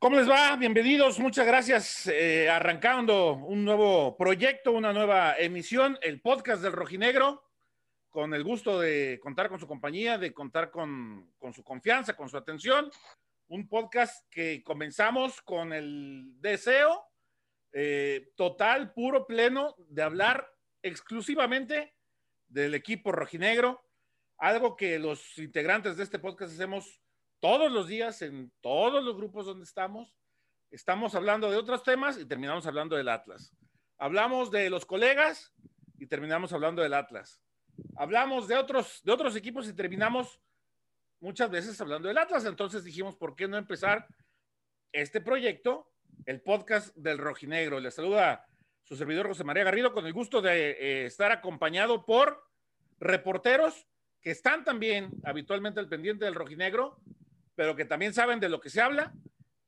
¿Cómo les va? Bienvenidos, muchas gracias. Eh, arrancando un nuevo proyecto, una nueva emisión, el podcast del Rojinegro, con el gusto de contar con su compañía, de contar con, su confianza, con su atención. Un podcast que comenzamos con el deseo eh, total, puro, pleno, de hablar exclusivamente del equipo rojinegro, algo que los integrantes de este podcast hacemos todos los días en todos los grupos donde estamos. Estamos hablando de otros temas y terminamos hablando del Atlas. Hablamos de los colegas y terminamos hablando del Atlas. Hablamos de otros, de otros equipos y terminamos muchas veces hablando del Atlas. Entonces dijimos, ¿por qué no empezar este proyecto, el podcast del Rojinegro? Le saluda su servidor José María Garrido con el gusto de eh, estar acompañado por reporteros que están también habitualmente al pendiente del Rojinegro pero que también saben de lo que se habla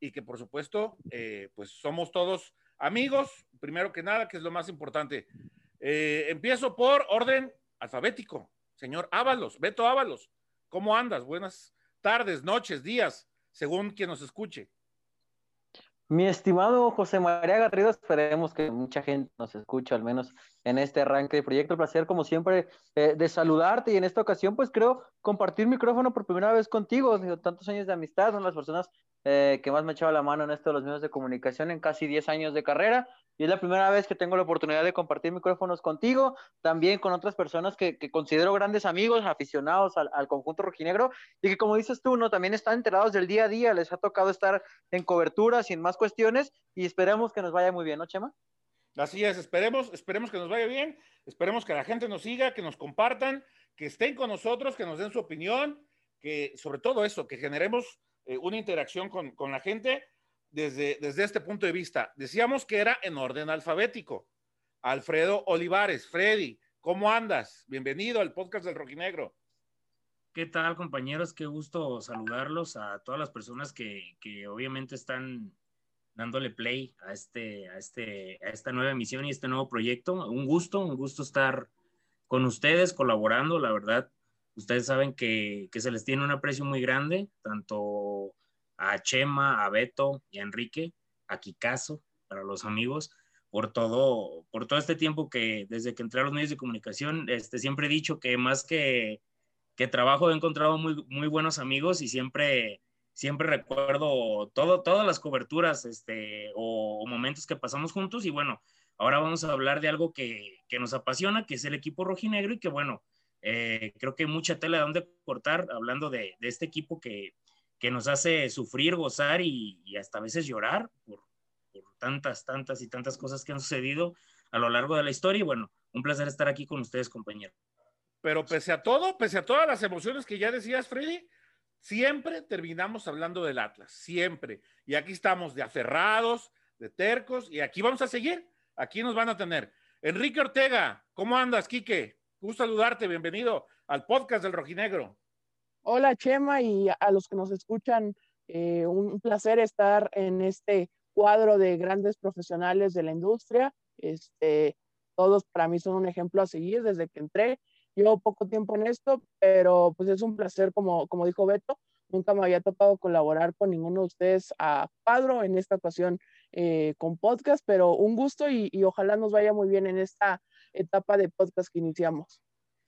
y que por supuesto, eh, pues somos todos amigos, primero que nada, que es lo más importante. Eh, empiezo por orden alfabético. Señor Ábalos, Beto Ábalos, ¿cómo andas? Buenas tardes, noches, días, según quien nos escuche. Mi estimado José María Garrido, esperemos que mucha gente nos escuche, al menos en este arranque de proyecto. El placer, como siempre, eh, de saludarte y en esta ocasión, pues creo compartir micrófono por primera vez contigo. Tantos años de amistad, son las personas eh, que más me echado la mano en esto de los medios de comunicación en casi 10 años de carrera y es la primera vez que tengo la oportunidad de compartir micrófonos contigo, también con otras personas que, considero grandes amigos, aficionados al, conjunto rojinegro y que como dices tú, ¿no? También están enterados del día a día, les ha tocado estar en cobertura sin más cuestiones y esperemos que nos vaya muy bien, ¿no, Chema? Así es, esperemos, esperemos que nos vaya bien, esperemos que la gente nos siga, que nos compartan, que estén con nosotros, que nos den su opinión, que sobre todo eso, que generemos eh, una interacción con, la gente desde, desde este punto de vista. Decíamos que era en orden alfabético. Alfredo Olivares, Freddy, ¿cómo andas? Bienvenido al podcast del Rojinegro. ¿Qué tal, compañeros? Qué gusto saludarlos a todas las personas que, obviamente están dándole play a, este, a, este, a esta nueva emisión y este nuevo proyecto. Un gusto, un gusto estar con ustedes, colaborando, la verdad. Ustedes saben que, se les tiene un aprecio muy grande, tanto a Chema, a Beto y a Enrique, a Kikazo, para los amigos, por todo, por todo este tiempo que desde que entré a los medios de comunicación, este, siempre he dicho que más que, que trabajo he encontrado muy, muy buenos amigos y siempre, siempre recuerdo todo, todas las coberturas este, o, momentos que pasamos juntos. Y bueno, ahora vamos a hablar de algo que, que nos apasiona, que es el equipo rojinegro y que bueno, eh, creo que hay mucha tela de donde cortar hablando de, este equipo que, nos hace sufrir, gozar y, hasta a veces llorar por, tantas, tantas y tantas cosas que han sucedido a lo largo de la historia. Y bueno, un placer estar aquí con ustedes, compañeros. Pero pese a todo, pese a todas las emociones que ya decías, Freddy, siempre terminamos hablando del Atlas, siempre. Y aquí estamos de aferrados, de tercos, y aquí vamos a seguir. Aquí nos van a tener. Enrique Ortega, ¿cómo andas, Quique? Gusto saludarte, bienvenido al podcast del Rojinegro. Hola Chema y a los que nos escuchan, eh, un placer estar en este cuadro de grandes profesionales de la industria. Este, todos para mí son un ejemplo a seguir desde que entré. Llevo poco tiempo en esto, pero pues es un placer, como, como dijo Beto, nunca me había tocado colaborar con ninguno de ustedes a cuadro, en esta ocasión eh, con podcast, pero un gusto y, y, ojalá nos vaya muy bien en esta etapa de podcast que iniciamos.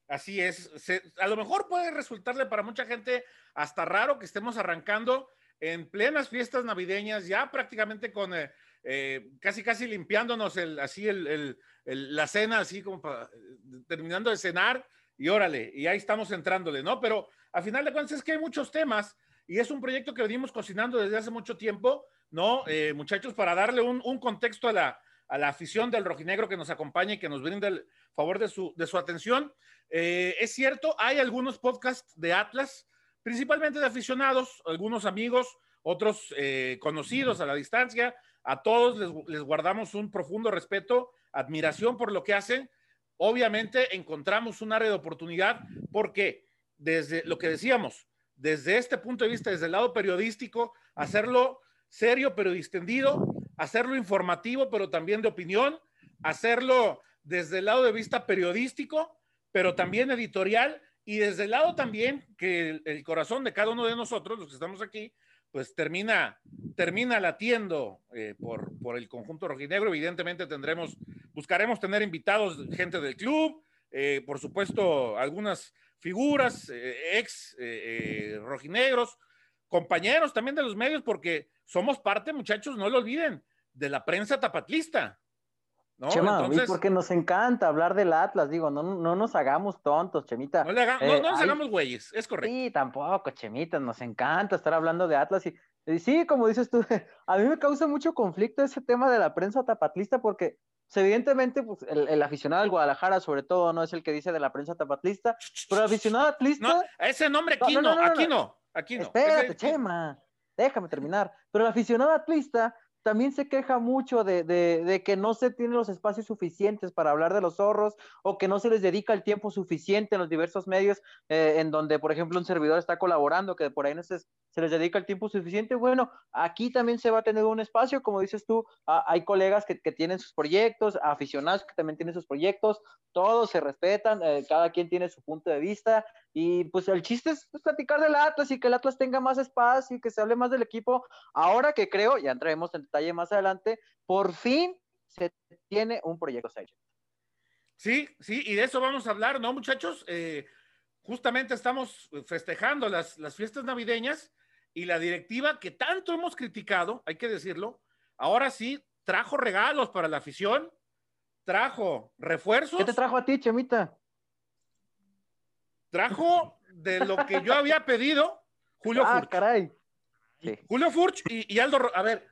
Así es, a lo mejor puede resultarle para mucha gente hasta raro que estemos arrancando en plenas fiestas navideñas, ya prácticamente con eh, eh, casi casi limpiándonos el, así el, la cena, así como terminando de cenar y órale, y ahí estamos entrándole, ¿no? Pero a final de cuentas es que hay muchos temas y es un proyecto que venimos cocinando desde hace mucho tiempo, ¿no? Eh, muchachos, para darle un, un contexto a la, a la afición del rojinegro que nos acompaña y que nos brinda el favor de su, de su atención. Eh, es cierto, hay algunos podcasts de Atlas, principalmente de aficionados, algunos amigos, otros eh, conocidos a la distancia. A todos les, les guardamos un profundo respeto, admiración por lo que hacen. Obviamente encontramos un área de oportunidad porque desde lo que decíamos, desde este punto de vista, desde el lado periodístico, hacerlo serio pero distendido, hacerlo informativo, pero también de opinión, hacerlo desde el lado de vista periodístico, pero también editorial, y desde el lado también que el, corazón de cada uno de nosotros, los que estamos aquí, pues termina, termina latiendo eh, por, por el conjunto rojinegro. Evidentemente tendremos, buscaremos tener invitados, gente del club, eh, por supuesto, algunas figuras, eh, ex rojinegros, compañeros también de los medios, porque somos parte, muchachos, no lo olviden, de la prensa tapatlista. ¿no? Chema, porque nos encanta hablar del Atlas, digo, no, no nos hagamos tontos, Chemita. No, nos hagamos güeyes, es correcto. Sí, tampoco, Chemita, nos encanta estar hablando de Atlas y, sí, como dices tú, a mí me causa mucho conflicto ese tema de la prensa tapatlista porque pues, evidentemente pues, el, aficionado del Guadalajara sobre todo no es el que dice de la prensa tapatlista, pero el aficionado atlista... No, ese nombre aquí no, aquí no, aquí no. Espérate, Chema, déjame terminar, pero el aficionado atlista también se queja mucho de, de, que no se tienen los espacios suficientes para hablar de los zorros o que no se les dedica el tiempo suficiente en los diversos medios eh, en donde, por ejemplo, un servidor está colaborando, que por ahí no se, se, les dedica el tiempo suficiente. Bueno, aquí también se va a tener un espacio, como dices tú, hay colegas que, que, tienen sus proyectos, aficionados que también tienen sus proyectos, todos se respetan, eh, cada quien tiene su punto de vista y pues el chiste es pues, platicar del Atlas y que el Atlas tenga más espacio y que se hable más del equipo. Ahora que creo, ya entraremos en detalle más adelante, por fin se tiene un proyecto. Sí, sí, y de eso vamos a hablar, ¿no, muchachos? Eh, justamente estamos festejando las, las fiestas navideñas y la directiva que tanto hemos criticado, hay que decirlo, ahora sí trajo regalos para la afición, trajo refuerzos. ¿Qué te trajo a ti, Chemita? trajo de lo que yo había pedido Julio ah, caray. Julio Furch y, Aldo. A ver,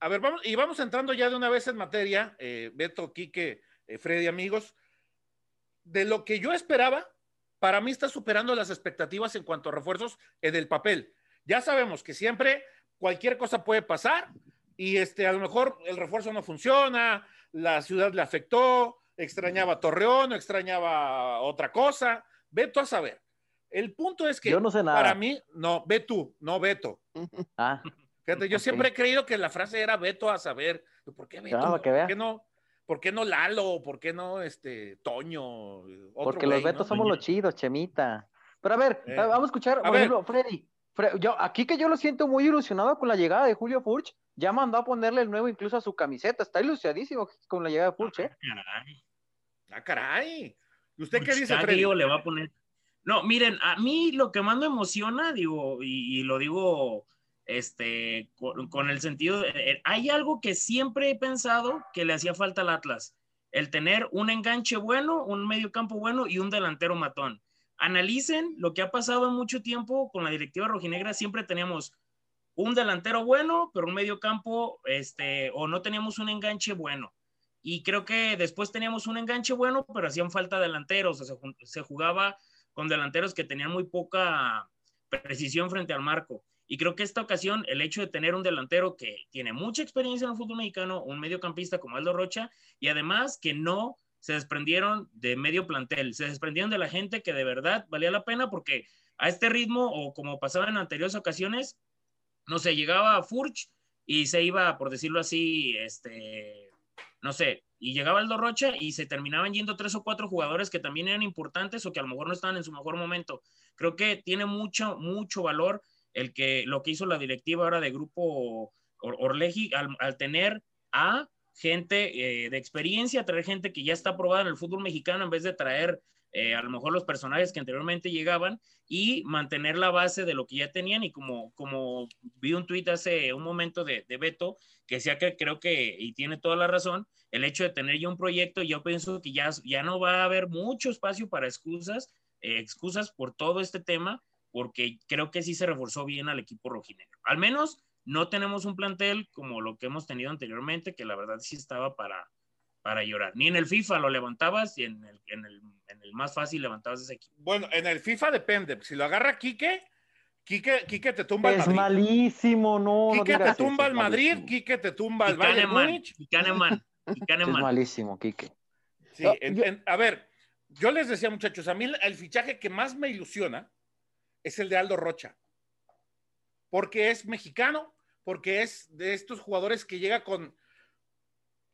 a ver, vamos, y vamos entrando ya de una vez en materia, eh, Beto, Quique, eh, Freddy, amigos. De lo que yo esperaba, para mí está superando las expectativas en cuanto a refuerzos en el papel. Ya sabemos que siempre cualquier cosa puede pasar y este, a lo mejor el refuerzo no funciona, la ciudad le afectó, extrañaba Torreón, extrañaba otra cosa. Ve tú a saber. El punto es que yo no sé nada. para mí, no, ve tú, no Beto. Ah, Fíjate, yo siempre he creído que la frase era Beto a saber. ¿Por qué Beto? ¿Por qué no? ¿Por qué no Lalo? ¿Por qué no este Toño? Porque los Betos somos los chidos, Chemita. Pero a ver, eh, vamos a escuchar, por ejemplo, Freddy. yo, aquí que yo lo siento muy ilusionado con la llegada de Julio Furch, ya mandó a ponerle el nuevo incluso a su camiseta. Está ilusionadísimo con la llegada de Furch, ¿eh? Ah, caray. ¿Usted qué dice, Freddy? le va a poner. No, miren, a mí lo que más me emociona, digo, y, lo digo este, con, el sentido, eh, hay algo que siempre he pensado que le hacía falta al Atlas, el tener un enganche bueno, un medio campo bueno y un delantero matón. Analicen lo que ha pasado en mucho tiempo con la directiva rojinegra, siempre teníamos un delantero bueno, pero un medio campo, este, o no teníamos un enganche bueno y creo que después teníamos un enganche bueno, pero hacían falta delanteros, se jugaba con delanteros que tenían muy poca precisión frente al marco. Y creo que esta ocasión, el hecho de tener un delantero que tiene mucha experiencia en el fútbol mexicano, un mediocampista como Aldo Rocha, y además que no se desprendieron de medio plantel, se desprendieron de la gente que de verdad valía la pena porque a este ritmo, o como pasaba en anteriores ocasiones, no sé, llegaba Furch y se iba, por decirlo así, este, no sé, y llegaba Aldo Rocha y se terminaban yendo tres o cuatro jugadores que también eran importantes o que a lo mejor no estaban en su mejor momento. Creo que tiene mucho, mucho valor el que lo que hizo la directiva ahora de Grupo Orleji al, tener a gente eh, de experiencia, traer gente que ya está probada en el fútbol mexicano en vez de traer eh, a lo mejor los personajes que anteriormente llegaban y mantener la base de lo que ya tenían. Y como, como vi un tuit hace un momento de, de Beto que decía que creo que, y tiene toda la razón, el hecho de tener ya un proyecto, yo pienso que ya, ya no va a haber mucho espacio para excusas, eh, excusas por todo este tema, porque creo que sí se reforzó bien al equipo rojinegro. Al menos no tenemos un plantel como lo que hemos tenido anteriormente, que la verdad sí estaba para, para llorar. Ni en el FIFA lo levantabas y en el, en el, en el más fácil levantabas ese equipo. Bueno, en el FIFA depende. Si lo agarra Quique, Quique, Quique te tumba al Madrid. Es malísimo, no. Quique te tumba al Madrid, Quique te tumba al Bayern Múnich. Es malísimo, Quique. Sí, a ver, yo les decía, muchachos, a mí el fichaje que más me ilusiona es el de Aldo Rocha. Porque es mexicano, porque es de estos jugadores que llega con,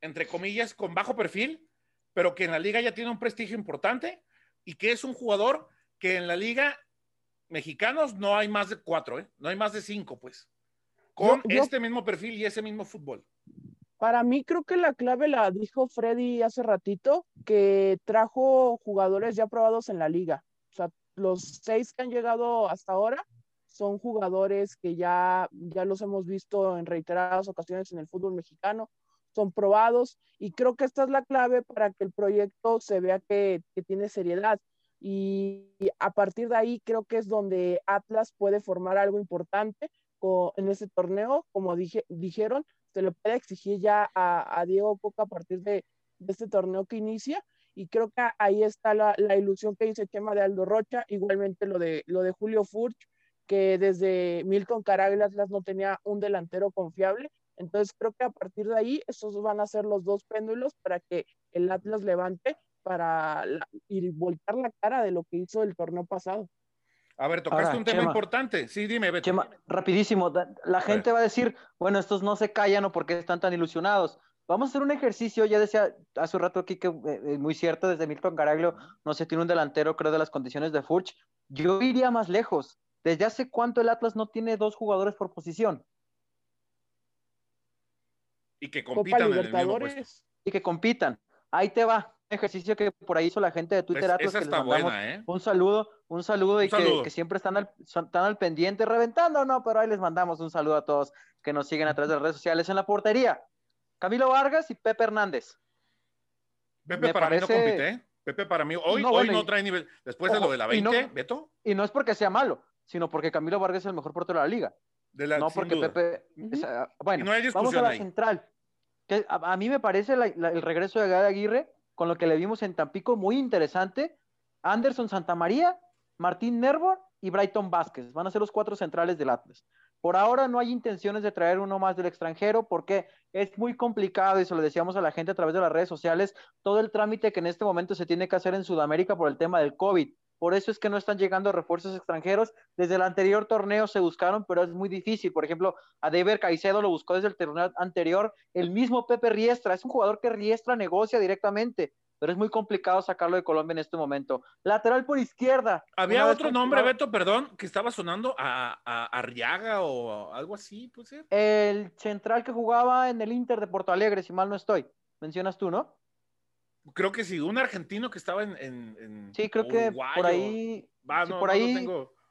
entre comillas, con bajo perfil, pero que en la liga ya tiene un prestigio importante y que es un jugador que en la liga mexicanos no hay más de cuatro, ¿eh? No hay más de cinco, pues. Con este mismo perfil y ese mismo fútbol. Para mí creo que la clave la dijo Freddy hace ratito, que trajo jugadores ya probados en la liga. Los seis que han llegado hasta ahora son jugadores que ya, ya los hemos visto en reiteradas ocasiones en el fútbol mexicano, son probados y creo que esta es la clave para que el proyecto se vea que, tiene seriedad. Y a partir de ahí creo que es donde Atlas puede formar algo importante en ese torneo, como dije, dijeron, se le puede exigir ya a, Diego Coca a partir de, este torneo que inicia. Y creo que ahí está la, ilusión que dice Chema de Aldo Rocha, igualmente lo de, lo de Julio Furch, que desde Milton Caraglia Atlas no tenía un delantero confiable. Entonces creo que a partir de ahí esos van a ser los dos péndulos para que el Atlas levante para ir voltar la cara de lo que hizo el torneo pasado. A ver, tocaste un tema importante. Sí, dime, Beto. Chema, rapidísimo. La gente va a decir, bueno, estos no se callan o porque están tan ilusionados. Vamos a hacer un ejercicio, ya decía hace un rato aquí que es eh, eh, muy cierto, desde Milton Caraglio no se tiene un delantero, creo, de las condiciones de Furch. Yo iría más lejos. ¿Desde hace cuánto el Atlas no tiene dos jugadores por posición? Y que compitan en el mismo Y que compitan. Ahí te va ejercicio que por ahí hizo la gente de Twitter. Atlas, esa está buena, ¿eh? Un saludo, un saludo y Que, siempre están al, están al pendiente, reventando, no, pero ahí les mandamos un saludo a todos que nos siguen a través de las redes sociales en la portería. Camilo Vargas y Pepe Hernández. Pepe para mí no compite, ¿eh? Pepe para mí, hoy no, hoy no trae nivel. Después de lo de la 20, Beto. Y no es porque sea malo, sino porque Camilo Vargas es el mejor portero de la liga. no porque Pepe. bueno, vamos a la central. Que a, mí me parece el regreso de Aguirre con lo que le vimos en Tampico, muy interesante. Anderson Santamaría, Martín Nervo y Brighton Vázquez. Van a ser los cuatro centrales del Atlas. Por ahora no hay intenciones de traer uno más del extranjero porque es muy complicado y se lo decíamos a la gente a través de las redes sociales, todo el trámite que en este momento se tiene que hacer en Sudamérica por el tema del COVID. Por eso es que no están llegando refuerzos extranjeros. Desde el anterior torneo se buscaron, pero es muy difícil. Por ejemplo, a Deber Caicedo lo buscó desde el torneo anterior. El mismo Pepe Riestra, es un jugador que Riestra negocia directamente pero es muy complicado sacarlo de Colombia en este momento. Lateral por izquierda. Había otro nombre, Beto, perdón, que estaba sonando a, a, Arriaga o algo así, puede ser. El central que jugaba en el Inter de Porto Alegre, si mal no estoy. Mencionas tú, ¿no? Creo que sí, un argentino que estaba en. sí, creo que por ahí. por ahí.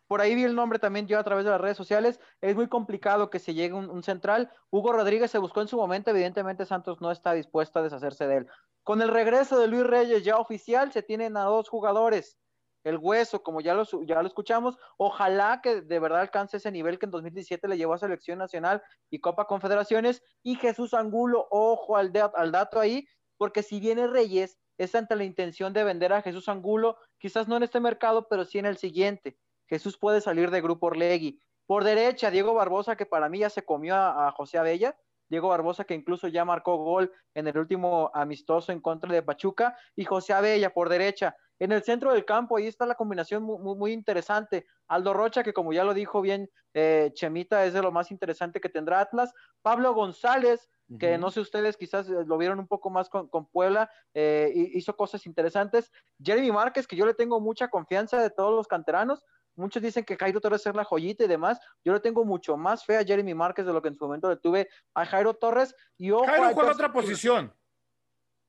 Por ahí vi el nombre también yo a través de las redes sociales. Es muy complicado que se llegue un, central. Hugo Rodríguez se buscó en su momento. Evidentemente, Santos no está dispuesto a deshacerse de él. Con el regreso de Luis Reyes ya oficial, se tienen a dos jugadores. El hueso, como ya lo, ya lo escuchamos, ojalá que de verdad alcance ese nivel que en 2017 le llevó a Selección Nacional y Copa Confederaciones. Y Jesús Angulo, ojo al, al dato ahí, porque si viene Reyes, es ante la intención de vender a Jesús Angulo, quizás no en este mercado, pero sí en el siguiente. Jesús puede salir de Grupo Orlegui. Por derecha, Diego Barbosa, que para mí ya se comió a, José Abella. Diego Barbosa, que incluso ya marcó gol en el último amistoso en contra de Pachuca. Y José Abella por derecha. En el centro del campo, ahí está la combinación muy, muy interesante. Aldo Rocha, que como ya lo dijo bien eh, Chemita, es de lo más interesante que tendrá Atlas. Pablo González, que no sé ustedes quizás eh, lo vieron un poco más con, Puebla, eh, hizo cosas interesantes. Jeremy Márquez, que yo le tengo mucha confianza de todos los canteranos, Muchos dicen que Jairo Torres es la joyita y demás. Yo le tengo mucho más fe a Jeremy Márquez de lo que en su momento le tuve a Jairo Torres. Y Jairo juega otra posición.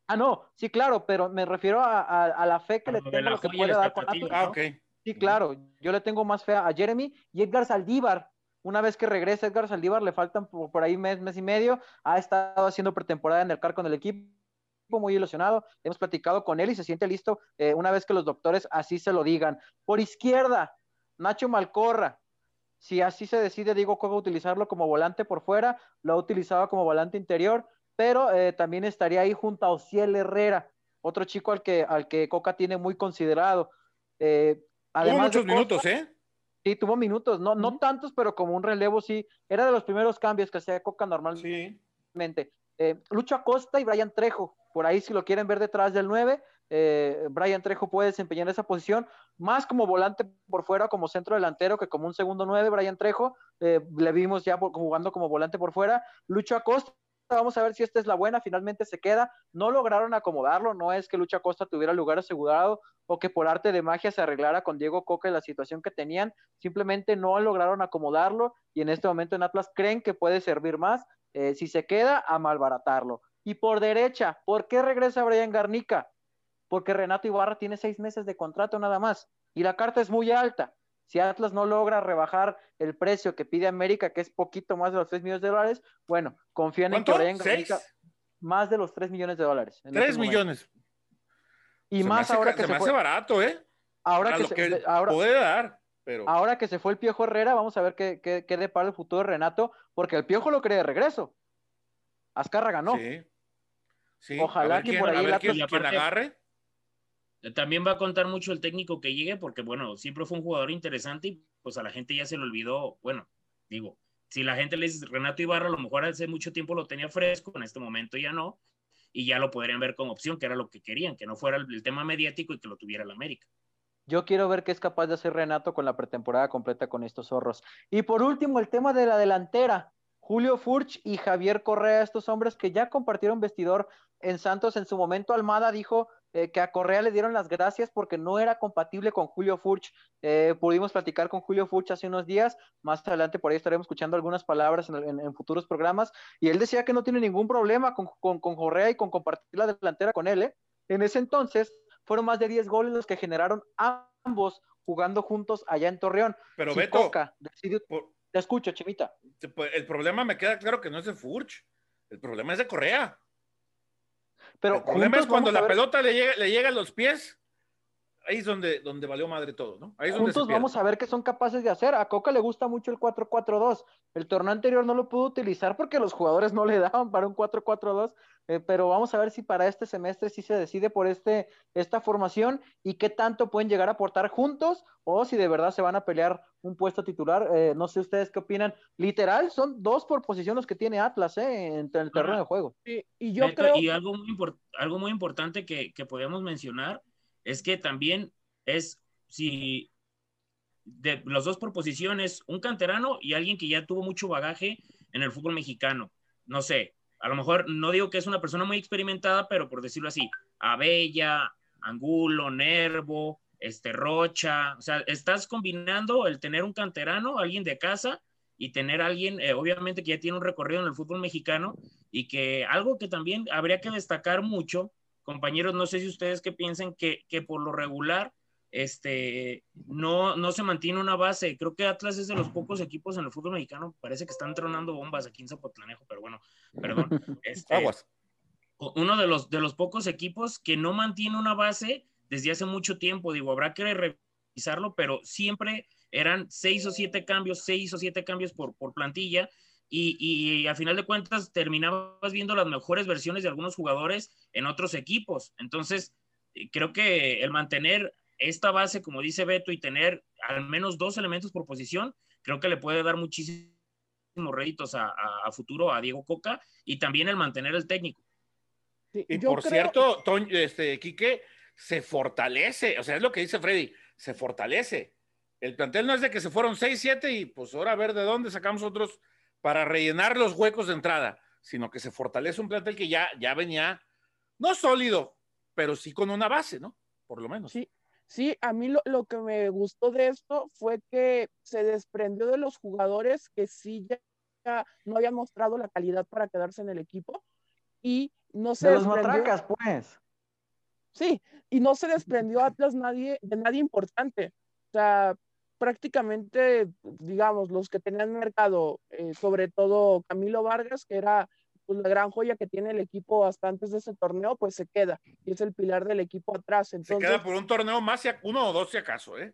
Ah, no, sí, claro, pero me refiero a, la fe que le tengo lo que puede dar con Ah, Sí, claro, yo le tengo más fe a Jeremy y Edgar Saldívar. Una vez que regrese Edgar Saldívar, le faltan por, ahí mes, mes y medio. Ha estado haciendo pretemporada en el CAR con el equipo muy ilusionado. Hemos platicado con él y se siente listo eh, una vez que los doctores así se lo digan. Por izquierda, Nacho Malcorra, si así se decide, digo, Coca utilizarlo como volante por fuera, lo ha utilizado como volante interior, pero eh, también estaría ahí junto a Ociel Herrera, otro chico al que, al que Coca tiene muy considerado. Eh, tuvo muchos minutos, ¿eh? Sí, tuvo minutos, no, no tantos, pero como un relevo sí. Era de los primeros cambios que hacía Coca normalmente. Sí. Eh, Lucho Acosta y Brian Trejo, por ahí si lo quieren ver detrás del 9, eh, Brian Trejo puede desempeñar esa posición, más como volante por fuera, como centro delantero, que como un segundo nueve, Brian Trejo, eh, le vimos ya jugando como volante por fuera, Lucho Acosta Vamos a ver si esta es la buena. Finalmente se queda. No lograron acomodarlo. No es que Lucha Costa tuviera lugar asegurado o que por arte de magia se arreglara con Diego Coca la situación que tenían. Simplemente no lograron acomodarlo y en este momento en Atlas creen que puede servir más. Eh, si se queda, a malbaratarlo. Y por derecha, ¿por qué regresa Brian Garnica? Porque Renato Ibarra tiene seis meses de contrato nada más y la carta es muy alta. Si Atlas no logra rebajar el precio que pide América, que es poquito más de los 3 millones de dólares, bueno, confían en que Brian más de los 3 millones de dólares. 3 este millones. Y más ahora que se, me hace barato, ¿eh? Ahora que, se, ahora, puede dar. Pero... Ahora que se fue el Piojo Herrera, vamos a ver qué, qué, qué depara el futuro de Renato, porque el Piojo lo cree de regreso. Azcarra ganó. Sí. Ojalá que por ahí la quien agarre también va a contar mucho el técnico que llegue, porque bueno, siempre fue un jugador interesante y pues a la gente ya se le olvidó, bueno, digo, si la gente le dice Renato Ibarra, a lo mejor hace mucho tiempo lo tenía fresco, en este momento ya no, y ya lo podrían ver como opción, que era lo que querían, que no fuera el, tema mediático y que lo tuviera el América. Yo quiero ver qué es capaz de hacer Renato con la pretemporada completa con estos zorros. Y por último, el tema de la delantera. Julio Furch y Javier Correa, estos hombres que ya compartieron vestidor en Santos en su momento, Almada dijo eh, que a Correa le dieron las gracias porque no era compatible con Julio Furch. Eh, pudimos platicar con Julio Furch hace unos días, más adelante por ahí estaremos escuchando algunas palabras en, futuros programas, y él decía que no tiene ningún problema con, con, Correa y con compartir la delantera con él. ¿eh? En ese entonces fueron más de 10 goles los que generaron ambos jugando juntos allá en Torreón. Pero Beto, te escucho, Chimita. El problema me queda claro que no es de Furch. El problema es de Correa. Pero el problema es cuando la pelota le llega, le llega a los pies ahí es donde, donde valió madre todo, ¿no? Ahí es Juntos vamos a ver qué son capaces de hacer. A Coca le gusta mucho el 4-4-2. El torneo anterior no lo pudo utilizar porque los jugadores no le daban para un 4-4-2, eh, pero vamos a ver si para este semestre sí se decide por este, esta formación y qué tanto pueden llegar a aportar juntos o si de verdad se van a pelear un puesto titular. Eh, no sé ustedes qué opinan. Literal, son dos por posición los que tiene Atlas eh, en, el terreno de juego. Y, y yo creo... Y algo muy, algo muy importante que, que podemos mencionar es que también es si de los dos proposiciones, un canterano y alguien que ya tuvo mucho bagaje en el fútbol mexicano. No sé, a lo mejor no digo que es una persona muy experimentada, pero por decirlo así, Abella, Angulo, Nervo, este Rocha, o sea, estás combinando el tener un canterano, alguien de casa y tener alguien, eh, obviamente que ya tiene un recorrido en el fútbol mexicano y que algo que también habría que destacar mucho compañeros, no sé si ustedes que piensen que, que por lo regular este, no, no se mantiene una base. Creo que Atlas es de los pocos equipos en el fútbol mexicano, parece que están tronando bombas aquí en Zapotlanejo, pero bueno, perdón. Este, Aguas. Uno de los, de los pocos equipos que no mantiene una base desde hace mucho tiempo, digo, habrá que revisarlo, pero siempre eran seis o siete cambios, seis o siete cambios por, por plantilla, y, a final de cuentas terminabas viendo las mejores versiones de algunos jugadores en otros equipos. Entonces, eh, creo que el mantener esta base, como dice Beto, y tener al menos dos elementos por posición, creo que le puede dar muchísimos réditos a, futuro a Diego Coca y también el mantener el técnico. y por cierto, Toño, este, Quique, se fortalece, o sea, es lo que dice Freddy, se fortalece. El plantel no es de que se fueron seis, siete y pues ahora a ver de dónde sacamos otros para rellenar los huecos de entrada, sino que se fortalece un plantel que ya, ya venía, no sólido, pero sí con una base, ¿no? Por lo menos. Sí, sí, a mí lo, lo que me gustó de esto fue que se desprendió de los jugadores que sí ya, no habían mostrado la calidad para quedarse en el equipo y no se de los matracas, pues. Sí, y no se desprendió Atlas nadie, de nadie importante. O sea, prácticamente, digamos, los que tenían mercado, eh, sobre todo Camilo Vargas, que era pues, la gran joya que tiene el equipo hasta antes de ese torneo, pues se queda y es el pilar del equipo atrás. Entonces, se queda por un torneo más, uno o dos si acaso, ¿eh?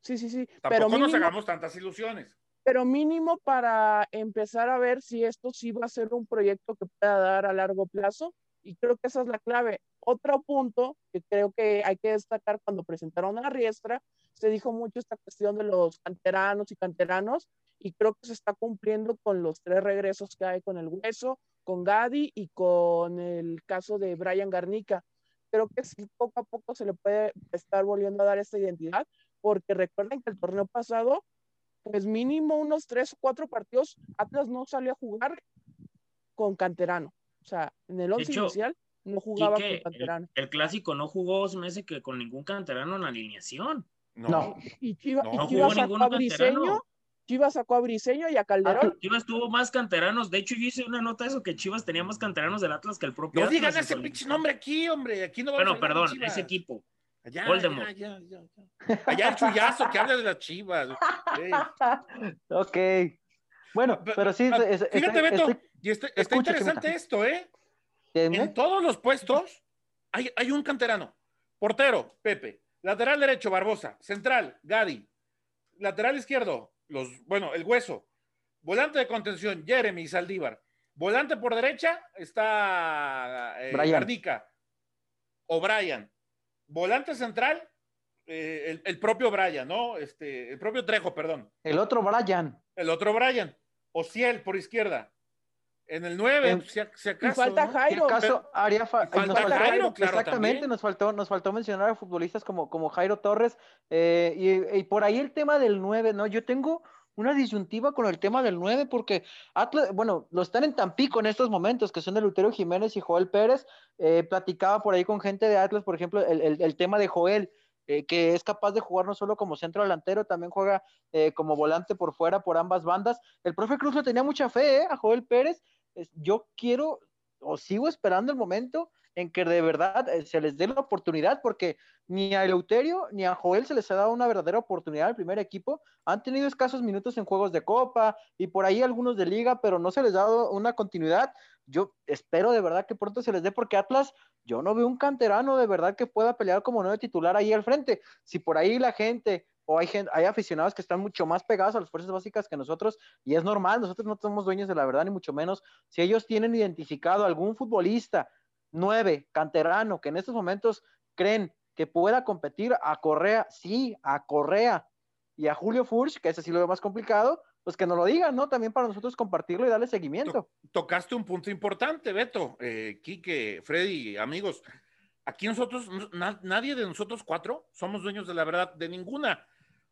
Sí, sí, sí. Tampoco pero nos hagamos tantas ilusiones. Pero mínimo para empezar a ver si esto sí va a ser un proyecto que pueda dar a largo plazo y creo que esa es la clave. Otro punto que creo que hay que destacar cuando presentaron a Riestra se dijo mucho esta cuestión de los canteranos y canteranos y creo que se está cumpliendo con los tres regresos que hay con el Hueso, con Gadi y con el caso de Brian Garnica. Creo que sí, poco a poco se le puede estar volviendo a dar esta identidad, porque recuerden que el torneo pasado, pues mínimo unos tres o cuatro partidos, Atlas no salió a jugar con canterano. O sea, en el once inicial no jugaba con canterano. El, clásico no jugó, se me hace que con ningún canterano en la alineación. No. Y, Chivas, sacó a Briseño, Chivas sacó a Briseño y a Calderón. Ah, Chivas tuvo más canteranos. De hecho, yo hice una nota de eso que Chivas tenía más canteranos del Atlas que el propio no digan ese pinche nombre aquí, hombre. Aquí no bueno, perdón, ese equipo. Allá, Voldemort. Allá, allá, el chullazo que habla de las Chivas. ok. Bueno, pero, sí. Fíjate, Beto, y está, interesante esto, ¿eh? En todos los puestos hay, hay un canterano. Portero, Pepe. Lateral derecho, Barbosa. Central, Gadi. Lateral izquierdo, los, bueno, el hueso. Volante de contención, Jeremy Saldívar. Volante por derecha está eh, o Brian. Volante central, eh, el, propio Brian, ¿no? Este, el propio Trejo, perdón. El otro Brian. El otro Brian. O Ciel por izquierda. En el 9, si, acaso. falta Jairo. Acaso haría falta Jairo, exactamente, nos faltó, nos faltó mencionar a futbolistas como, como Jairo Torres. Eh, y, por ahí el tema del 9, ¿no? Yo tengo una disyuntiva con el tema del 9, porque Atlas, bueno, lo están en Tampico en estos momentos, que son de Lutero Jiménez y Joel Pérez. Eh, platicaba por ahí con gente de Atlas, por ejemplo, el, el, tema de Joel. Eh, que es capaz de jugar no solo como centro delantero, también juega como volante por fuera, por ambas bandas. El profe Cruz le tenía mucha fe a Joel Pérez yo quiero o sigo esperando el momento en que de verdad eh, se les dé la oportunidad, porque ni a Eleuterio ni a Joel se les ha dado una verdadera oportunidad al primer equipo. Han tenido escasos minutos en juegos de copa y por ahí algunos de liga, pero no se les ha dado una continuidad. Yo espero de verdad que pronto se les dé, porque Atlas, yo no veo un canterano de verdad que pueda pelear como nuevo titular ahí al frente. Si por ahí la gente o hay, gente, hay aficionados que están mucho más pegados a las fuerzas básicas que nosotros, y es normal, nosotros no somos dueños de la verdad, ni mucho menos. Si ellos tienen identificado algún futbolista nueve, canterano, que en estos momentos creen que pueda competir a Correa, sí, a Correa, y a Julio Furch, que ese sí lo veo más complicado, pues que nos lo digan, ¿no? También para nosotros compartirlo y darle seguimiento. Tocaste un punto importante, Beto, eh, Freddy, amigos. Aquí nosotros, nadie de nosotros cuatro somos dueños de la verdad de ninguna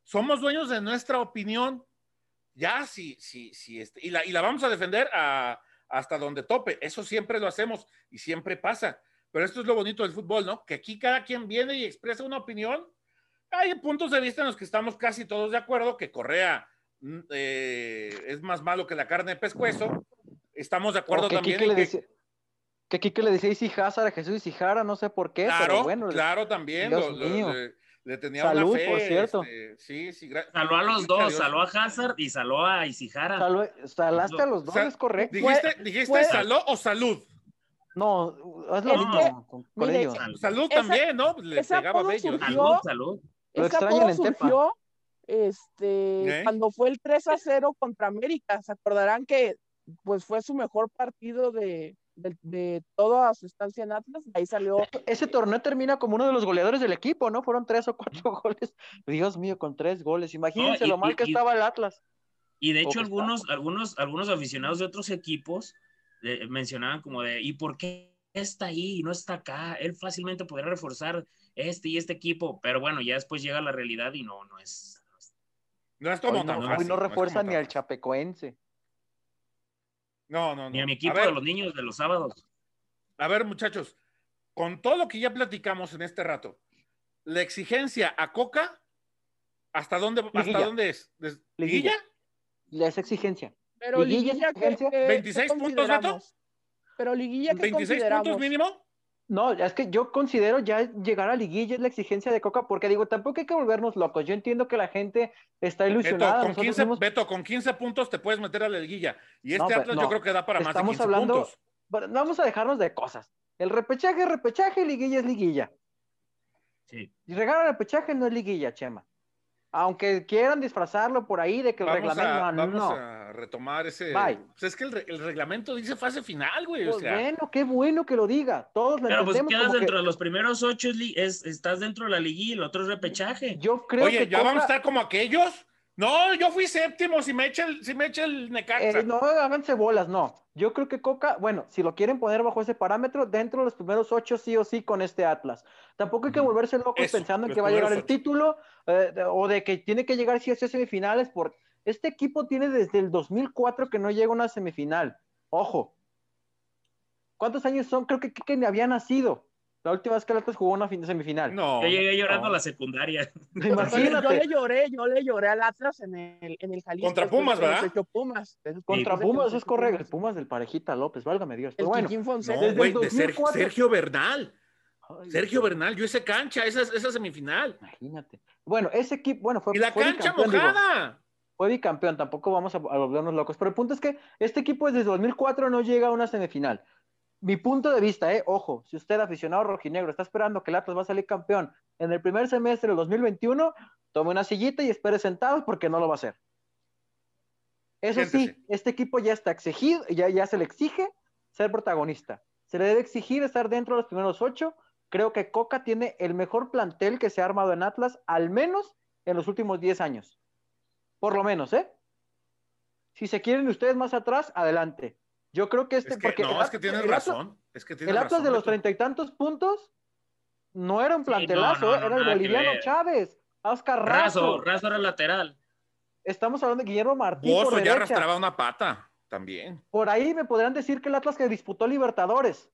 somos dueños de nuestra opinión, ya sí, sí, sí, este, y, la, y la vamos a defender hasta donde tope. Eso siempre lo hacemos y siempre pasa. Pero esto es lo bonito del fútbol, ¿no? Que aquí cada quien viene y expresa una opinión. Hay puntos de vista en los que estamos casi todos de acuerdo, que Correa mm, eh, es más malo que la carne de pescuezo. Estamos de acuerdo también en que... que Kike le decía Isi Hazard a Jesús Jara, no sé por qué, claro, pero bueno. Claro, también. Le tenía Salud, una fe, por cierto. Este, sí, sí. Saló a los dos, saló a Hazard y saló a Isijara. Saló, salaste a los dos, es correcto. ¿Dijiste, dijiste saló o salud? No, es lo mismo con, Salud, también, ¿no? Le pegaba bello. salud, salud. Lo extrañan en surgió, este, ¿Eh? cuando fue el 3 a 0 contra América. Se acordarán que pues fue su mejor partido de, de, toda su estancia en Atlas, ahí salió. Ese torneo termina como uno de los goleadores del equipo, ¿no? Fueron tres o cuatro goles. Dios mío, con tres goles. Imagínense lo mal que estaba el Atlas. Y de hecho, algunos, algunos, algunos aficionados de otros equipos mencionaban como de, ¿y por qué está ahí y no está acá? Él fácilmente podría reforzar este y este equipo, pero bueno, ya después llega la realidad y no, no es. No es como no, no refuerza ni al chapecoense. No, no, no. Ni a mi equipo de los niños de los sábados. A ver, muchachos, con todo lo que ya platicamos en este rato, la exigencia a Coca, ¿hasta dónde, hasta dónde es? ¿Liguilla? La es exigencia. Pero Liguilla, ¿26 puntos, Beto? Pero Liguilla, ¿26 puntos mínimo? No, es que yo considero ya llegar a liguilla es la exigencia de Coca, porque digo, tampoco hay que volvernos locos. Yo entiendo que la gente está ilusionada. Beto, con, 15, Beto, con 15 puntos te puedes meter a la liguilla. Y este Atlas yo creo que da para más de 15 hablando, puntos. Vamos a dejarnos de cosas. El repechaje es repechaje, liguilla es liguilla. Sí. Y regalar el repechaje no es liguilla, Chema aunque quieran disfrazarlo por ahí de que el reglamento a, no, vamos a retomar ese pues es que el, reglamento dice fase final güey pues bueno qué bueno que lo diga. Todos lo pero pues quedas dentro de los primeros ocho es, estás dentro de la liguilla y el otro es repechaje. Yo creo oye que ya vamos a estar como aquellos no, yo fui séptimo, si me echa el, si me echa el Necaxa. Eh, no, háganse bolas, no. Yo creo que Coca, bueno, si lo quieren poner bajo ese parámetro, dentro de los primeros ocho sí o sí con este Atlas. Tampoco hay que volverse locos pensando en que va a llegar el título eh, o de que tiene que llegar sí o sí a semifinales, porque este equipo tiene desde el 2004 que no llega a una semifinal. Ojo, ¿Cuántos años son? Creo que ni había nacido. La última vez que el Atlas jugó una semifinal. No. Yo llegué llorando a la secundaria. Imagínate. Yo le lloré, yo le lloré al Atlas en el, en el Jalisco. Contra Pumas, ¿verdad? Pumas. Contra Pumas, es correcto. El Pumas del Parejita López, válgame Dios. Pero bueno, no, güey, de Sergio, Bernal. Sergio Bernal, yo ese cancha, esa, esa semifinal. Imagínate. Bueno, ese equipo, bueno, fue. Y la cancha mojada. Fue bicampeón, tampoco vamos a, a volvernos locos. Pero el punto es que este equipo desde 2004 no llega a una semifinal mi punto de vista, eh, ojo, si usted aficionado rojinegro está esperando que el Atlas va a salir campeón en el primer semestre del 2021, tome una sillita y espere sentado porque no lo va a hacer. Eso sí, este equipo ya está exigido, ya, ya se le exige ser protagonista. Se le debe exigir estar dentro de los primeros ocho. Creo que Coca tiene el mejor plantel que se ha armado en Atlas, al menos en los últimos 10 años. Por lo menos, ¿eh? Si se quieren ustedes más atrás, adelante. Yo creo que este. porque no, es que tienes razón. Es que el Atlas de los treinta y tantos puntos no era un plantelazo, era el boliviano Chávez, Oscar Razo. Razo, era lateral. Estamos hablando de Guillermo Martín. Bozo ya arrastraba una pata también. Por ahí me podrían decir que el Atlas que disputó Libertadores.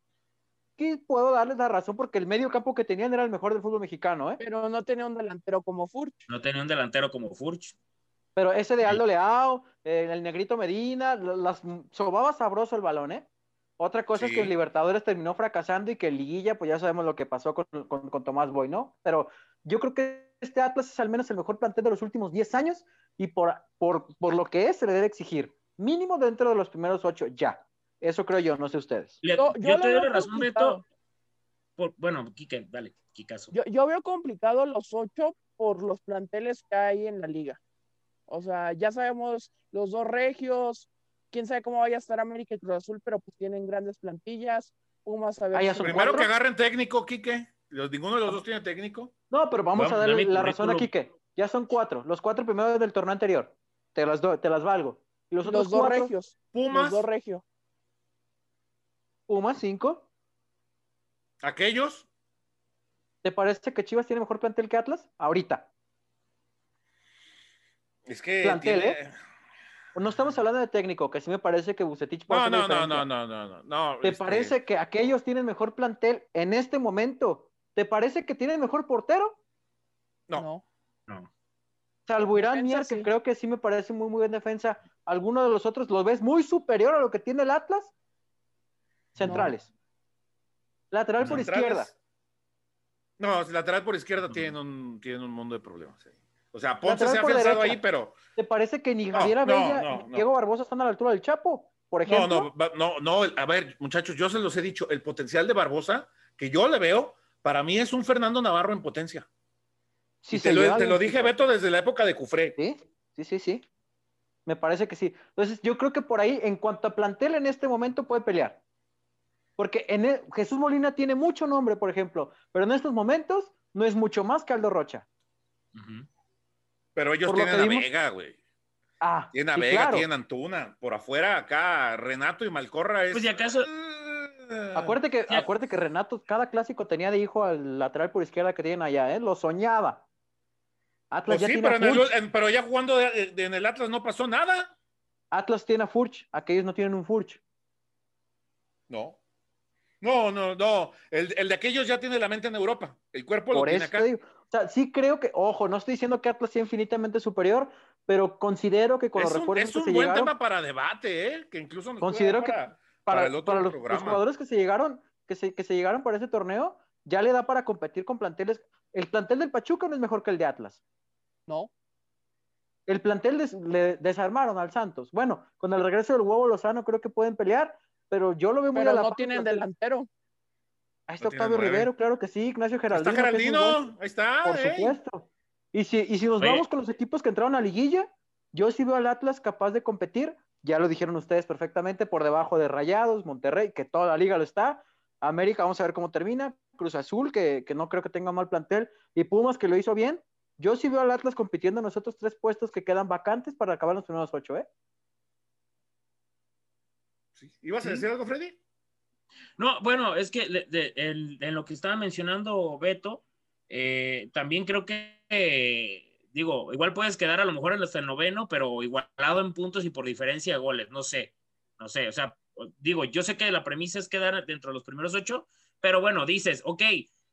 Y puedo darles la razón porque el medio campo que tenían era el mejor del fútbol mexicano, ¿eh? Pero no tenía un delantero como Furch. No tenía un delantero como Furch. Pero ese de Aldo Leao, eh, el Negrito Medina, las, sobaba sabroso el balón, ¿eh? Otra cosa es que el Libertadores terminó fracasando y que el Liguilla, pues ya sabemos lo que pasó con, con, Tomás Boy, ¿no? Pero yo creo que este Atlas es al menos el mejor plantel de los últimos 10 años y por, por, por lo que es se le debe exigir. Mínimo dentro de los primeros ocho, ya. Eso creo yo, no sé ustedes. yo, yo, te doy la razón, Beto. bueno, Quique, dale, Kikazo. Yo, yo veo complicado los ocho por los planteles que hay en la liga. O sea, ya sabemos los dos regios, quién sabe cómo vaya a estar América y Cruz Azul, pero pues tienen grandes plantillas. Pumas a ver. Primero que agarren técnico, Quique. ninguno de los dos tiene técnico. No, pero vamos, a darle la razón a Quique. Ya son cuatro. Los cuatro primeros del torneo anterior. Te las, te las valgo. Y los, dos regios. Pumas. Los dos regios. Pumas, cinco. ¿Aquellos? ¿Te parece que Chivas tiene mejor plantel que Atlas? Ahorita. Es que. Plantel, ¿eh? No estamos hablando de técnico, que sí me parece que Bucetich no, no, no, no, no, no, no, ¿Te este parece que aquellos tienen mejor plantel en este momento? ¿Te parece que tienen mejor portero? No. No. Salvo Irán Mier, que creo que sí me parece muy, muy en defensa. ¿Alguno de los otros lo ves muy superior a lo que tiene el Atlas? Centrales. Lateral por izquierda. No, lateral por izquierda tienen, un, tienen un mundo de problemas. O sea, Ponce se ha pensado ahí, pero. ¿Te parece que ni Javier Abella ni Diego Barbosa están a la altura del Chapo? Por ejemplo. No, no, no, no. A ver, muchachos, yo se los he dicho, el potencial de Barbosa, que yo le veo, para mí es un Fernando Navarro en potencia. Sí, te, lo, te lo, dije, Beto, desde la época de Cufré. Sí, sí, sí, sí. Me parece que sí. Entonces, yo creo que por ahí, en cuanto a plantel en este momento, puede pelear. Porque en e, Jesús Molina tiene mucho nombre, por ejemplo, pero en estos momentos no es mucho más que Aldo Rocha. Pero ellos tienen a Vega, güey. Ah, tienen a Vega, tienen a Antuna. Por afuera, acá, Renato y Malcorra es. Pues, acaso. Ah. Acuérdate que, acuérdate que Renato, cada clásico tenía de hijo al lateral por izquierda que tienen allá, ¿eh? Lo soñaba. Atlas pues ya sí, pero, ya jugando en el Atlas no pasó nada. Atlas tiene a Furch, aquellos no tienen un Furch. No. No, no, no. El, de aquellos ya tiene la mente en Europa. El cuerpo lo tiene acá. O sea, sí creo que, ojo, no estoy diciendo que Atlas sea infinitamente superior, pero considero que con los refuerzos es un buen tema para debate, ¿eh? Que incluso nos considero que para, el otro los, jugadores que se llegaron, que se, que se llegaron para ese torneo, ya le da para competir con planteles. El plantel del Pachuca no es mejor que el de Atlas. No. El plantel le desarmaron al Santos. Bueno, con el regreso del huevo Lozano creo que pueden pelear, pero yo lo veo muy pero a no tienen delantero. Ahí está Octavio Rivero, claro que sí, Ignacio Geraldino. Está Geraldino, ahí está. Por supuesto. Y si, y si nos vamos con los equipos que entraron a liguilla, yo sí veo al Atlas capaz de competir, ya lo dijeron ustedes perfectamente, por debajo de Rayados, Monterrey, que toda la liga lo está. América, vamos a ver cómo termina. Cruz Azul, que, no creo que tenga mal plantel. Y Pumas, que lo hizo bien. Yo sí veo al Atlas compitiendo en los otros tres puestos que quedan vacantes para acabar los primeros ocho, ¿eh? Sí. ¿Ibas a decir algo, Freddy? No, bueno, es que en lo que estaba mencionando Beto, eh, también creo que, digo, igual puedes quedar a lo mejor hasta el noveno, pero igualado en puntos y por diferencia de goles, no sé, no sé, o sea, digo, yo sé que la premisa es quedar dentro de los primeros ocho, pero bueno, dices, ok,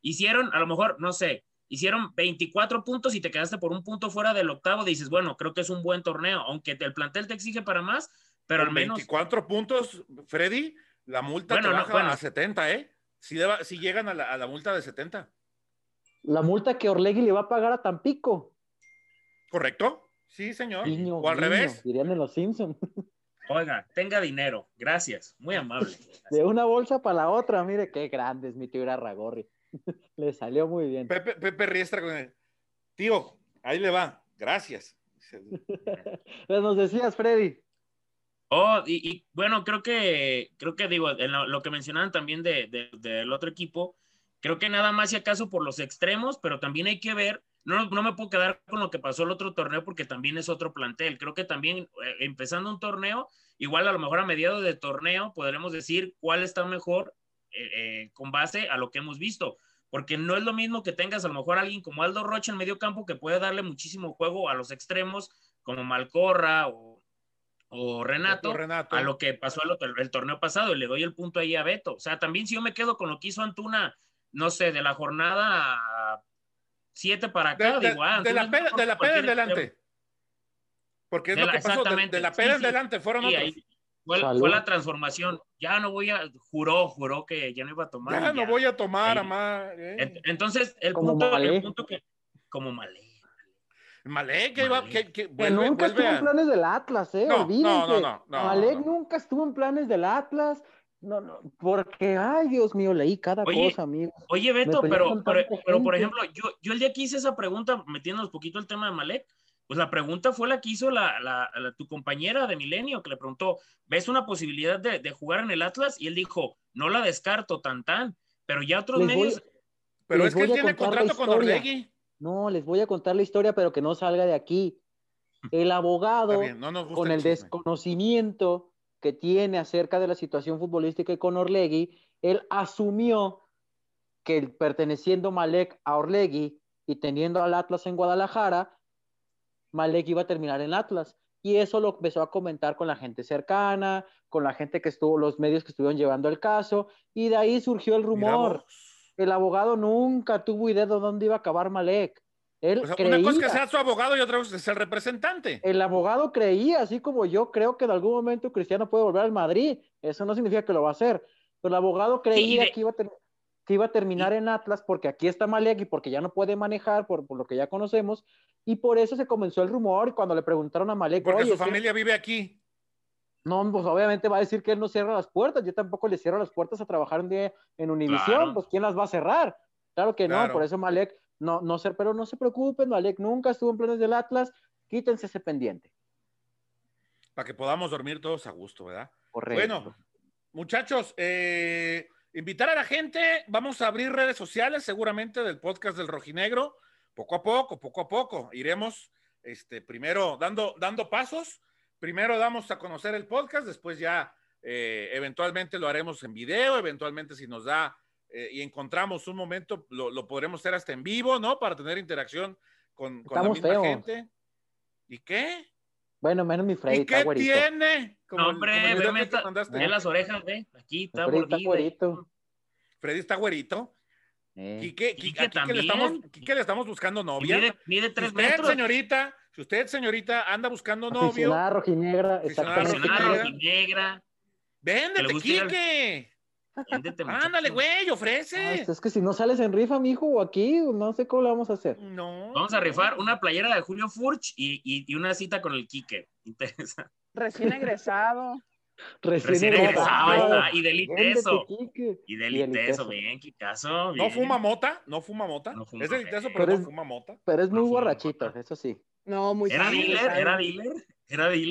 hicieron a lo mejor, no sé, hicieron 24 puntos y te quedaste por un punto fuera del octavo, dices, bueno, creo que es un buen torneo, aunque el plantel te exige para más, pero al menos... 24 puntos, Freddy, la multa Bueno, te no, baja bueno. a 70, ¿eh? Si, deba- si llegan a la, a la multa de 70, La multa que Orlegui le va a pagar a Tampico. ¿correcto? Sí, señor. Guiño, o al revés. Dirían en los Simpsons. Oiga, tenga dinero, gracias, muy amable. De una bolsa para la otra. Mire qué grande es mi tío Irarragorri. le salió muy bien. Pepe, Pepe Riestra con el tío, ahí le va, gracias. Pues nos decías, Freddy. Oh, y, bueno, creo que, creo que digo, en lo, que mencionaban también de, de- del otro equipo, creo que nada más si acaso por los extremos, pero también hay que ver, no, no me puedo quedar con lo que pasó el otro torneo porque también es otro plantel. Creo que también eh, empezando un torneo, igual a lo mejor a mediados de torneo podremos decir cuál está mejor eh, eh, con base a lo que hemos visto. Porque no es lo mismo que tengas a lo mejor alguien como Aldo Rocha en medio campo que puede darle muchísimo juego a los extremos, como Malcorra o, o Renato, Renato. a lo que pasó el, otro- el torneo pasado y le doy el punto ahí a Beto. O sea, también si yo me quedo con lo que hizo Antuna, no sé, de la jornada 7 para De, acá, de- digo, ah, de la mejor de la en adelante. Porque es De lo la- que pasó, de, exactamente. de la Sí, peda en sí. adelante fueron Sí, otros. ahí fue, la transformación. Ya no voy a, juró, juró que ya no iba a tomar. Ya no voy a tomar, amá. eh. Ent- Entonces, el Como punto, Malé. el punto que, como Malé. Malé, que, iba- Malé. que, que Que vuelve, nunca vuelve estuvo a- en planes del Atlas, ¿eh? No, no, no, no, no, Malek no. nunca estuvo en planes del Atlas. No, no, porque, ay, Dios mío, leí cada Oye, cosa, amigo. Oye, Beto, pero, pero, por ejemplo, yo, yo el día que hice esa pregunta, metiéndonos poquito el tema de Malek, pues la pregunta fue la que hizo la, la- la- tu compañera de Milenio, que le preguntó, ¿ves una posibilidad de, de jugar en el Atlas? Y él dijo, no la descarto tan tan, pero ya otros Les voy- medios, Pero es que él tiene contrato con. Orlegui. No, les voy a contar la historia, pero que no salga de aquí. El Está abogado, bien, no con el desconocimiento que tiene acerca de la situación futbolística y con Orlegui, él asumió que el- perteneciendo Malek a Orlegui y teniendo al Atlas en Guadalajara, Malek iba a terminar en Atlas. Y eso lo empezó a comentar con la gente cercana, con la gente que estuvo, los medios que estuvieron llevando el caso, y de ahí surgió el rumor. El abogado nunca tuvo idea de dónde iba a acabar Malek. Él O sea, creía, una cosa es que sea su abogado y otra cosa es ser representante. el abogado creía, así como yo creo que en algún momento Cristiano puede volver al Madrid. Eso no significa que lo va a hacer. Pero el abogado creía de- que, iba a ter- que iba a terminar en Atlas porque aquí está Malek y porque ya no puede manejar por, por lo que ya conocemos. Y por eso se comenzó el rumor. Y cuando le preguntaron a Malek, Porque oye, su ¿sí? familia vive aquí. No, pues obviamente va a decir que él no cierra las puertas. Yo tampoco le cierro las puertas a trabajar un día en Univisión. Claro. Pues ¿quién las va a cerrar? Claro que Claro. no, por eso Malek, no, no sé, pero no se preocupen, Malek nunca estuvo en planes del Atlas. Quítense ese pendiente. Para que podamos dormir todos a gusto, ¿verdad? Correcto. Bueno, muchachos, eh, invitar a la gente, vamos a abrir redes sociales seguramente del podcast del Rojinegro, poco a poco, poco a poco, iremos este, primero dando, dando pasos, primero damos a conocer el podcast, después ya eh, eventualmente lo haremos en video, eventualmente si nos da eh, y encontramos un momento, lo, lo podremos hacer hasta en vivo, ¿no? Para tener interacción con, con la misma feos. gente. ¿Y qué? Bueno, menos mi Freddy, ¿Y está qué güerito. tiene? Como no, hombre, el ve, video que meta- te mandaste. ve las orejas, ve, aquí está Freddy está güerito. Freddy está güerito. Eh, Quique, Quique Quique, le estamos, Quique le estamos buscando novia. Mide, mide tres usted, metros. señorita, si usted, señorita, anda buscando novio, Aficionada rojinegra, Aficionada rojinegra. véndete, Quique. Véndete. Ándale, güey, Ah, ofrece. es es que si no sales en rifa, mijo, o aquí, no sé cómo lo vamos a hacer. No. Vamos a rifar una playera de Julio Furch y, y, y una cita con el Quique. Interesante. Recién egresado. Recién, Recién egresado. egresado, ahí está. Y del Véndete, ITESO. Quique. Y del Y del ITESO, ITESO. bien, Kikazo. No bien. fuma mota, no fuma mota. No fuma es delitoso, mota. pero Pero no es- fuma mota. Pero es muy No borrachito, mota. eso sí. No, muy Era dealer, era dealer, era dealer.